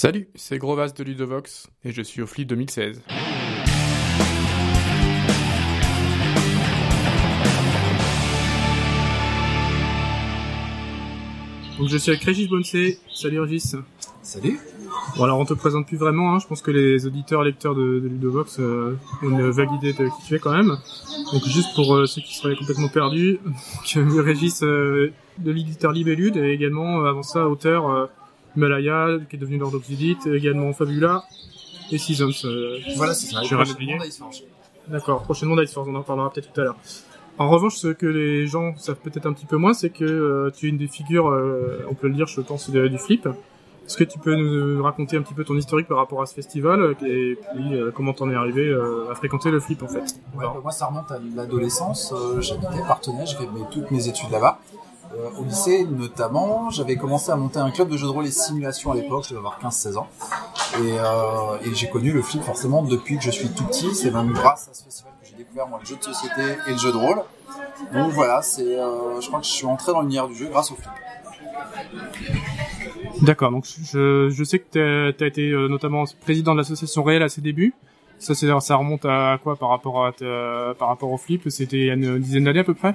Salut, c'est Grovas de Ludovox et je suis au Flip 2016. Donc je suis avec Régis Bonsé. Salut Régis. Salut. Bon alors on te présente plus vraiment, hein. je pense que les auditeurs lecteurs de, de Ludovox euh, ont une vague idée de qui tu es quand même. Donc juste pour euh, ceux qui seraient complètement perdus, donc, Régis euh, de l'éditeur Libellude et également avant ça auteur Himalaya qui est devenu Lord of the Elite, également Fabula et Seasons. voilà c'est ça. D'accord, prochainement d'Iceforge, on en parlera peut-être tout à l'heure. En revanche, ce que les gens savent peut-être un petit peu moins, c'est que tu es une des figures, on peut le dire, je pense, du flip. Est-ce que tu peux nous raconter un petit peu ton historique par rapport à ce festival et puis euh, comment t'en es arrivé euh, à fréquenter le flip en fait? Ouais, bah, Moi ça remonte à l'adolescence, euh, j'habitais Partenay, j'ai fait toutes mes études là-bas. Au lycée notamment, j'avais commencé à monter un club de jeux de rôle et simulation à l'époque, je devais avoir 15-16 ans. Et, et j'ai connu le flip forcément depuis que je suis tout petit, c'est même grâce à ce festival que j'ai découvert le jeu de société et le jeu de rôle. Donc voilà, c'est, je crois que je suis entré dans l'univers du jeu grâce au flip. D'accord, donc je, sais que tu as, été euh, notamment président de l'association Réel à ses débuts. Ça, remonte à quoi par rapport à par rapport au flip? C'était une dizaine d'années à peu près?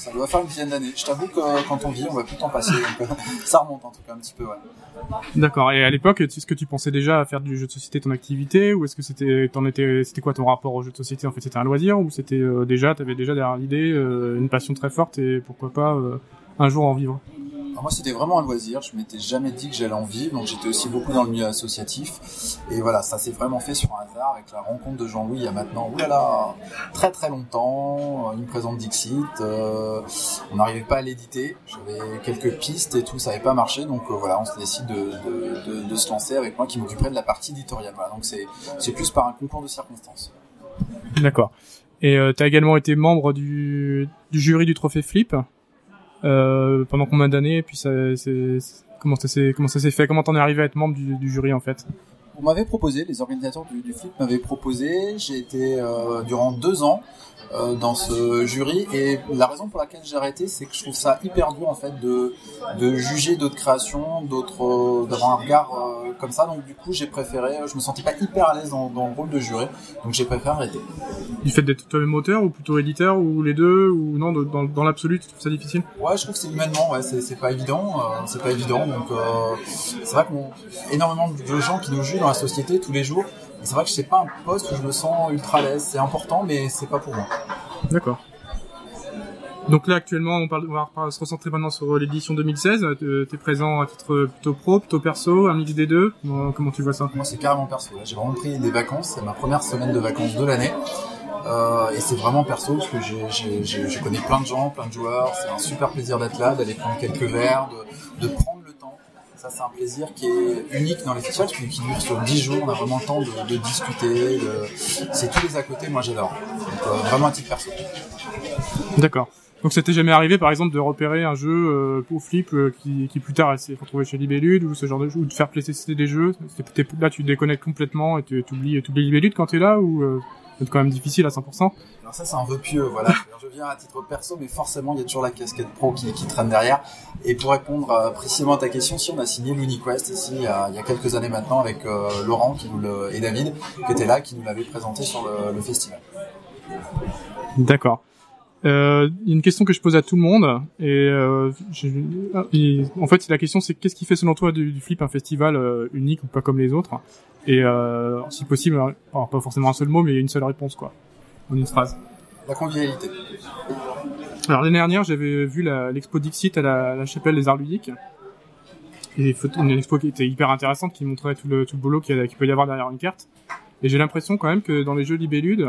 Ça doit faire une dizaine d'années. Je t'avoue que euh, quand on vit, on va plus temps passer. Euh, ça remonte en tout cas un petit peu. D'accord. Et à l'époque, est-ce que tu pensais déjà à faire du jeu de société ton activité, ou est-ce que c'était, t'en étais, c'était quoi ton rapport au jeu de société En fait, c'était un loisir, ou c'était déjà, t'avais déjà derrière l'idée une passion très forte, et pourquoi pas un jour en vivre? Moi, c'était vraiment un loisir. Je m'étais jamais dit que j'allais en vivre, donc j'étais aussi beaucoup dans le milieu associatif. Et voilà, ça s'est vraiment fait sur un hasard avec la rencontre de Jean-Louis il y a maintenant, oulala, très très longtemps. Il me présente Dixit. Euh, on n'arrivait pas à l'éditer. J'avais quelques pistes et tout, ça n'avait pas marché. Donc euh, voilà, on se décide de, de, de, de, se lancer avec moi qui m'occuperait de la partie éditoriale. Voilà, donc c'est c'est plus par un concours de circonstances. D'accord. Et euh, tu as également été membre du, du jury du Trophée Flip? Euh, pendant combien d'années et puis ça, c'est, comment ça s'est comment ça s'est fait? Comment t'en es arrivé à être membre du, du jury en fait? On m'avait proposé les organisateurs du, du flip m'avaient proposé j'ai été euh, durant deux ans euh, dans ce jury. Et la raison pour laquelle j'ai arrêté, c'est que je trouve ça hyper dur en fait de, de juger d'autres créations, d'autres, euh, d'avoir un regard euh, comme ça. Donc du coup, j'ai préféré, je me sentais pas hyper à l'aise dans, dans, le rôle de juré, donc j'ai préféré arrêter. Du fait d'être toi-même auteur ou plutôt éditeur ou les deux ou non dans, dans l'absolu, tu trouves ça difficile? Ouais, je trouve que c'est humainement, ouais, c'est, pas évident, c'est pas évident. Donc c'est vrai qu'on énormément de gens qui nous jugent dans la société tous les jours c'est vrai que c'est pas un poste où je me sens ultra à l'aise. C'est important, mais c'est pas pour moi. D'accord. Donc là actuellement, on, parle, on va se recentrer maintenant sur l'édition 2016. Tu es présent à titre plutôt pro, plutôt perso, un mix des deux. Comment, tu vois ça? Moi, c'est carrément perso. J'ai vraiment pris des vacances. C'est ma première semaine de vacances de l'année. Euh, et c'est vraiment perso parce que je connais plein de gens, plein de joueurs. C'est un super plaisir d'être là, d'aller prendre quelques verres, de, de prendre ça, c'est un plaisir qui est unique dans les festivals, qui, qui dure sur 10 jours. On a vraiment le temps de, discuter. C'est tous les à côté, moi j'adore. Euh, vraiment un titre perso. D'accord. Donc ça t'est jamais arrivé, par exemple, de repérer un jeu euh, flip euh, qui, plus tard s'est retrouvé chez Libellude ou ce genre de jeu, ou de faire tester des jeux. Là, tu déconnectes complètement et tu oublies, oublies Libellude quand t'es là, ou c'est quand même difficile à 100% Alors ça, c'est un vœu pieux, voilà. je viens à titre perso, mais forcément, il y a toujours la casquette pro qui, qui traîne derrière. Et pour répondre euh, précisément à ta question, si on a signé l'UniQuest ici il y, a, il y a quelques années maintenant avec euh, Laurent qui nous le, et David qui étaient là, qui nous l'avaient présenté sur le, le festival. D'accord. Euh, une question que je pose à tout le monde et, euh, en fait la question c'est qu'est-ce qui fait selon toi du, du flip un festival euh, unique ou pas comme les autres? Et euh, si possible pas forcément un seul mot mais une seule réponse quoi. En une phrase. La convivialité. Alors l'année dernière j'avais vu l'expo Dixit à la, la, chapelle des arts ludiques et une expo qui était hyper intéressante qui montrait tout le, tout le boulot qu'il peut y avoir derrière une carte. Et j'ai l'impression quand même que dans les jeux libelludes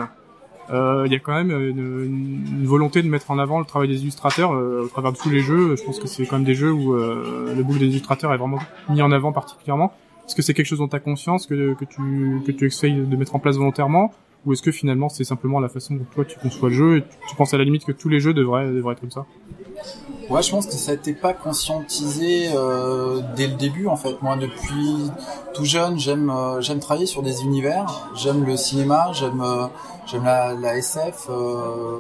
il y a quand même une, une, volonté de mettre en avant le travail des illustrateurs euh, au travers de tous les jeux. Je pense que c'est quand même des jeux où euh, le boulot des illustrateurs est vraiment mis en avant particulièrement. Est-ce que c'est quelque chose dont tu as conscience que, que tu que tu essayes de mettre en place volontairement? Ou est-ce que finalement c'est simplement la façon dont toi tu conçois le jeu et tu, penses à la limite que tous les jeux devraient devraient être comme ça? Ouais, je pense que ça n'était pas conscientisé euh, dès le début en fait. Moi, depuis tout jeune, j'aime euh, j'aime travailler sur des univers, j'aime le cinéma, j'aime euh, j'aime la, la, SF, euh,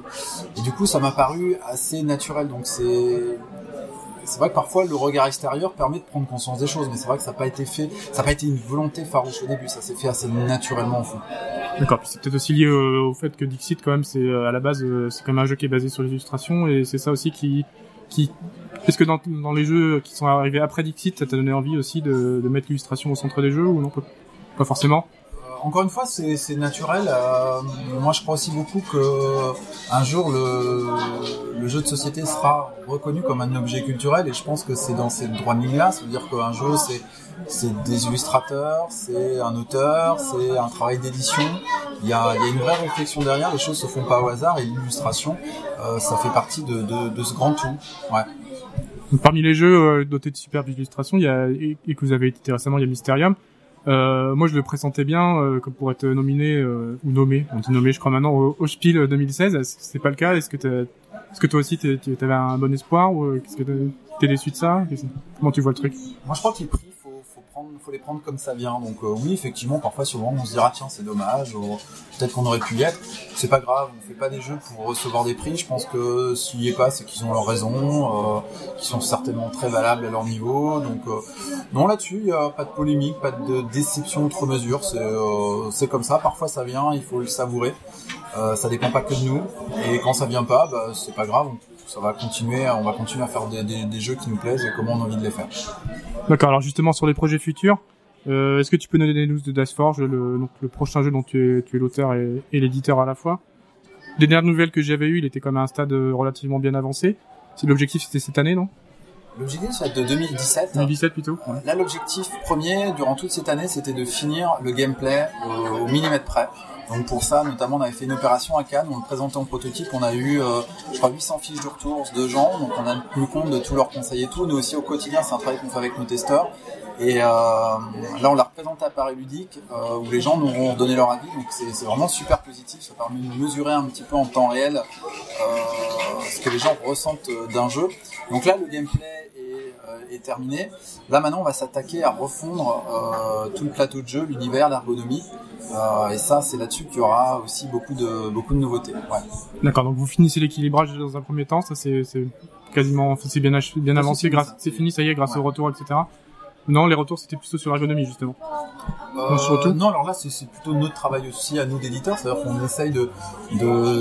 et du coup, ça m'a paru assez naturel. Donc c'est c'est vrai que parfois le regard extérieur permet de prendre conscience des choses, mais c'est vrai que ça n'a pas été fait, ça n'a pas été une volonté farouche au début, ça s'est fait assez naturellement au fond. D'accord, puis c'est peut-être aussi lié au, fait que Dixit quand même, c'est à la base, c'est comme un jeu qui est basé sur l'illustration et c'est ça aussi qui qui est-ce que dans, dans les jeux qui sont arrivés après Dixit, ça t'a donné envie aussi de, de mettre l'illustration au centre des jeux ou non? Pas forcément encore une fois, c'est naturel. Euh, moi, je crois aussi beaucoup que un jour le, le, jeu de société sera reconnu comme un objet culturel, et je pense que c'est dans ces droits de ligne-là. C'est-à-dire qu'un jeu, c'est c'est des illustrateurs, c'est un auteur, c'est un travail d'édition. Il y a, il y a une vraie réflexion derrière. Les choses se font pas au hasard, et l'illustration, euh, ça fait partie de, de, de, ce grand tout. Ouais. Parmi les jeux euh, dotés de superbes illustrations, il y a et que vous avez édité récemment, il y a Mysterium. Euh, moi, je le pressentais bien euh, comme pour être nominé euh, ou nommé. On dit nommé, je crois maintenant au, au Spiel 2016. C'est pas le cas? Est-ce que est-ce que toi aussi tu avais un bon espoir ou qu'est-ce que t'es déçu de ça? Comment tu vois le truc? Moi, je crois qu'il pris faut les prendre comme ça vient. Donc euh, oui, effectivement, parfois moment, on se dira tiens, c'est dommage, peut-être qu'on aurait pu y être. C'est pas grave, on fait pas des jeux pour recevoir des prix. Je pense que s'il y est pas, c'est qu'ils ont leur raison, euh, sont certainement très valables à leur niveau. Donc euh, non, là-dessus, il y a pas de polémique, pas de déception outre mesure. C'est c'est comme ça. Parfois, ça vient, il faut le savourer. ça dépend pas que de nous. Et quand ça vient pas, bah, c'est pas grave ça va continuer, on va continuer à faire des, des, jeux qui nous plaisent et comment on a envie de les faire. D'accord. Alors justement sur les projets futurs, euh, est-ce que tu peux donner des news de Dice Forge, le, donc le prochain jeu dont tu es, tu es l'auteur et, et l'éditeur à la fois? Les dernières nouvelles que j'avais eues, il était quand même à un stade relativement bien avancé. L'objectif c'était cette année, non? L'objectif c'est de 2017. 2017 plutôt. Là l'objectif premier durant toute cette année c'était de finir le gameplay au millimètre près. Donc pour ça, notamment, on avait fait une opération à Cannes, on le présentait en prototype, on a eu, euh, je crois, 800 fiches de retour de gens, donc on a tenu compte de tous leurs conseils et tout. Nous aussi, au quotidien, c'est un travail qu'on fait avec nos testeurs. Et euh, là, on l'a représenté à Paris Ludique, euh, où les gens nous ont donné leur avis, donc c'est vraiment super positif, ça permet de mesurer un petit peu en temps réel ce que les gens ressentent d'un jeu. Donc là, le gameplay est terminé. Là maintenant, on va s'attaquer à refondre tout le plateau de jeu, l'univers, l'ergonomie, euh, et ça, c'est là-dessus qu'il y aura aussi beaucoup de beaucoup de nouveautés. Ouais. D'accord. Donc vous finissez l'équilibrage dans un premier temps. Ça, c'est quasiment, c'est bien, bien avancé. C'est fini, ça y est, grâce au retour, etc. Non, les retours c'était plutôt sur l'ergonomie justement. Euh, non, alors là c'est plutôt notre travail aussi à nous d'éditeurs, c'est-à-dire qu'on essaye de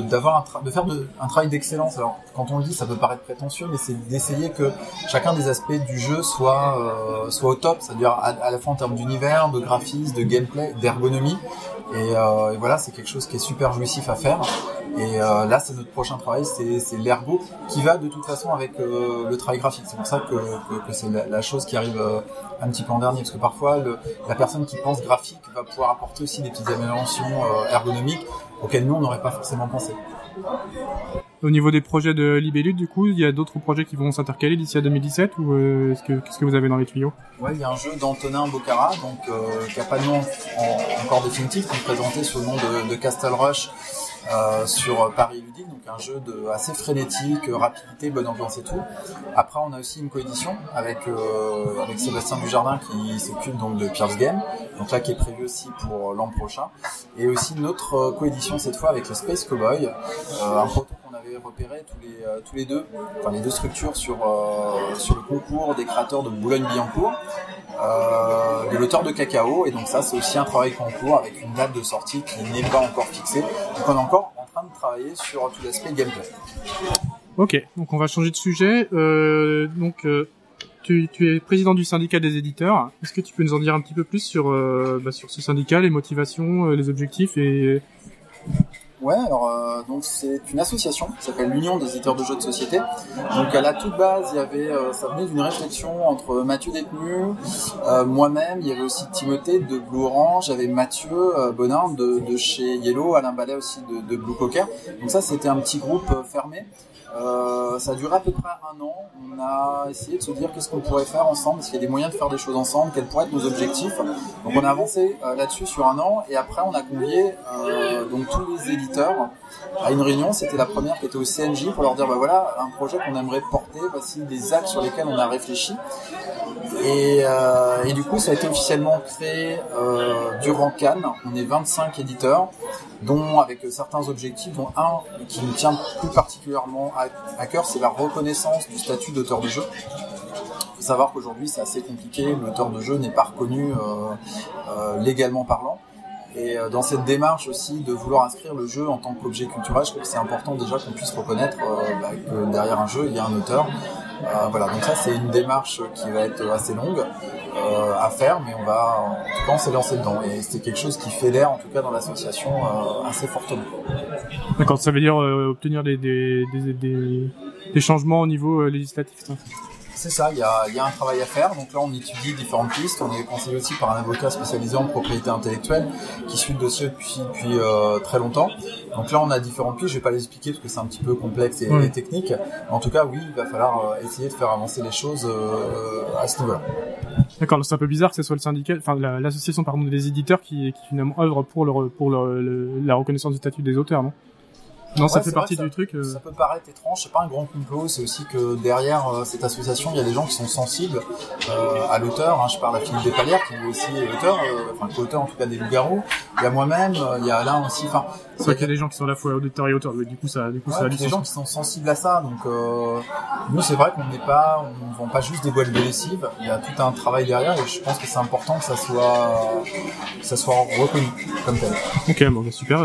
d'avoir un de faire de, un travail d'excellence. Alors quand on le dit, ça peut paraître prétentieux, mais c'est d'essayer que chacun des aspects du jeu soit euh, soit au top, c'est-à-dire à, la fois en termes d'univers, de graphisme, de gameplay, d'ergonomie. Et, euh, voilà, c'est quelque chose qui est super jouissif à faire. Et euh, là, c'est notre prochain travail, c'est l'ergo qui va de toute façon avec euh, le travail graphique. C'est pour ça que, que, que c'est la, la, chose qui arrive euh, un petit peu en dernier, parce que parfois le, la personne qui pense graphique va pouvoir apporter aussi des petites améliorations euh, ergonomiques auxquelles nous on n'aurait pas forcément pensé. Au niveau des projets de Libellude, du coup, il y a d'autres projets qui vont s'intercaler d'ici à 2017 ou euh, est-ce que qu'est-ce que vous avez dans les tuyaux? Ouais, il y a un jeu d'Antonin Bocara, donc euh, qui a pas de nom encore définitif, qui est présenté sous le nom de, de Castle Rush euh, sur Paris Ludique, donc un jeu de assez frénétique, rapidité, bonne ambiance et tout. Après, on a aussi une coédition avec euh, avec Sébastien Dujardin qui s'occupe donc de Pierce Game, donc là qui est prévu aussi pour l'an prochain, et aussi notre coédition cette fois avec le Space Cowboy, euh, un proto avait repéré tous les tous les deux, enfin les deux structures sur sur le concours des créateurs de Boulogne-Billancourt. Euh, de l'auteur de Cacao. Et donc ça c'est aussi un travail en cours avec une date de sortie qui n'est pas encore fixée. Donc on est encore en train de travailler sur tout l'aspect gameplay. Ok donc on va changer de sujet. Euh, donc euh, tu, es président du syndicat des éditeurs. Est-ce que tu peux nous en dire un petit peu plus sur euh, bah, sur ce syndicat les motivations euh, les objectifs et Ouais, alors euh, donc c'est une association qui s'appelle l'Union des éditeurs de jeux de société. Donc à la toute base, il y avait, euh, ça venait d'une réflexion entre Mathieu Détenu, euh, moi-même, il y avait aussi Timothée de Blue Orange, il y avait Mathieu euh, Bonin de, de, chez Yellow, Alain Ballet aussi de, de Blue Poker. Donc ça, c'était un petit groupe fermé. Euh, ça a duré à peu près un an. On a essayé de se dire qu'est-ce qu'on pourrait faire ensemble, est-ce qu'il y a des moyens de faire des choses ensemble, quels pourraient être nos objectifs. Donc on a avancé euh, là-dessus sur un an et après on a convié euh, donc tous les éditeurs à une réunion. C'était la première qui était au CNJ pour leur dire bah voilà un projet qu'on aimerait porter, voici des axes sur lesquels on a réfléchi. Et, euh, du coup, ça a été officiellement créé euh, durant Cannes. On est 25 éditeurs, dont avec certains objectifs, dont un qui nous tient plus particulièrement à, cœur, c'est la reconnaissance du statut d'auteur de jeu. faut savoir qu'aujourd'hui c'est assez compliqué, l'auteur de jeu n'est pas reconnu légalement parlant. Et euh, dans cette démarche aussi de vouloir inscrire le jeu en tant qu'objet culturel, je trouve que c'est important déjà qu'on puisse reconnaître euh, bah, que derrière un jeu, il y a un auteur. Euh, voilà, donc ça c'est une démarche qui va être assez longue à faire, mais on va, en tout cas, on s'est lancé dedans. Et c'est quelque chose qui fédère, en tout cas dans l'association, assez fortement. D'accord, ça veut dire obtenir des, des, des, des, changements au niveau législatif. Ça? C'est ça, il y a, y a, un travail à faire. Donc là, on étudie différentes pistes. On est conseillé aussi par un avocat spécialisé en propriété intellectuelle qui suit le dossier depuis, depuis euh, très longtemps. Donc là, on a différentes pistes. Je vais pas les expliquer parce que c'est un petit peu complexe et, technique. en tout cas, oui, il va falloir euh, essayer de faire avancer les choses euh, à ce niveau-là. D'accord, c'est un peu bizarre que ce soit le syndicat, enfin l'association pardon des éditeurs qui, qui finalement œuvre pour le, pour le, la reconnaissance du statut des auteurs, non? Non, ça fait partie du truc. Euh. Ça peut paraître étrange, c'est pas un grand complot, c'est aussi que derrière euh, cette association, il y a des gens qui sont sensibles euh, à l'auteur. Hein. Je parle à Philippe Despalières, qui est aussi auteur, enfin co-auteur en tout cas des Loups-Garous. Il y a moi-même, il y a Alain aussi. Enfin, c'est vrai qu'il y a des gens qui sont à la fois auditeurs et auteurs. Du coup, ça, du coup, ça a des gens qui sont sensibles à ça. Donc, nous, c'est vrai qu'on n'est pas, on vend pas juste des boîtes de lessive. Il y a tout un travail derrière, et je pense que c'est important que ça soit, que ça soit reconnu comme tel. Ok, bon, bah, super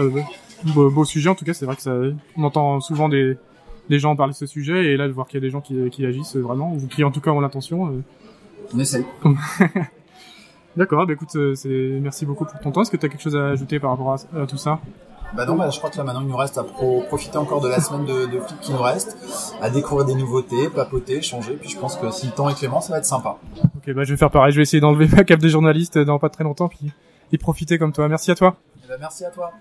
beau, sujet en tout cas c'est vrai que ça on entend souvent des des gens parler de ce sujet et là de voir qu'il y a des gens qui, qui agissent vraiment ou qui en tout cas ont l'intention euh... on essaye d'accord bah écoute euh, c'est merci beaucoup pour ton temps est-ce que tu as quelque chose à ajouter par rapport à, tout ça? Bah non, bah, je crois que là maintenant il nous reste à profiter encore de la semaine de, de qui nous reste, à découvrir des nouveautés, papoter, changer. Puis je pense que si le temps est clément, ça va être sympa. Ok, bah je vais faire pareil. Je vais essayer d'enlever ma cape de journaliste dans pas très longtemps, puis y profiter comme toi. Merci à toi. Eh ben, merci à toi.